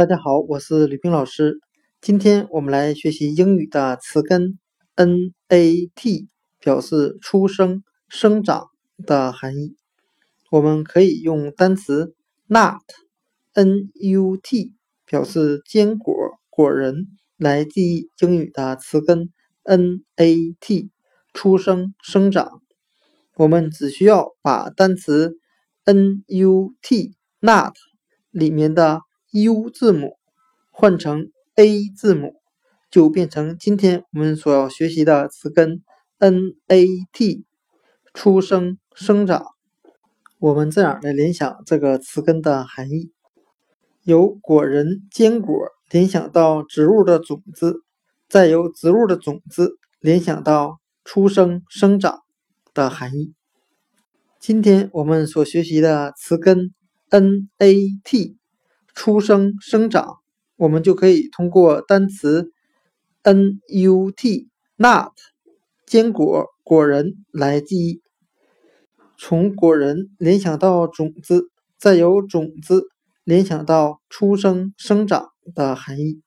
大家好，我是吕冰老师。今天我们来学习英语的词根 “n-a-t”，表示出生、生长的含义。我们可以用单词 “nut”（n-u-t） 表示坚果、果仁来记忆英语的词根 “n-a-t”，出生、生长。我们只需要把单词 “n-u-t”（nut） 里面的 U 字母换成 A 字母，就变成今天我们所要学习的词根 N-A-T，出生、生长。我们这样来联想这个词根的含义：由果仁、坚果联想到植物的种子，再由植物的种子联想到出生、生长的含义。今天我们所学习的词根 N-A-T。出生、生长，我们就可以通过单词 nut（nut） 坚果、果仁来记忆。从果仁联想到种子，再由种子联想到出生、生长的含义。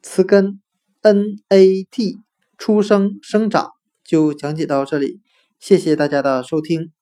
词根 nat 出生、生长就讲解到这里，谢谢大家的收听。